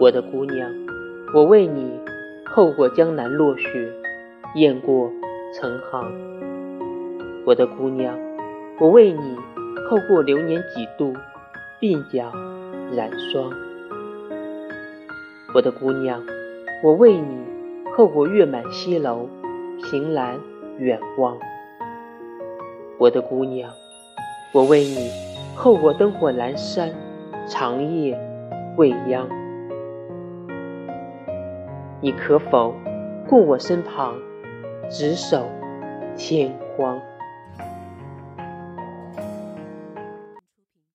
我的姑娘，我为你候过江南落雪，雁过成行。我的姑娘，我为你候过流年几度，鬓角染霜。我的姑娘，我为你候过月满西楼，凭栏远望。我的姑娘，我为你候过灯火阑珊，长夜未央。你可否顾我身旁，执手天荒？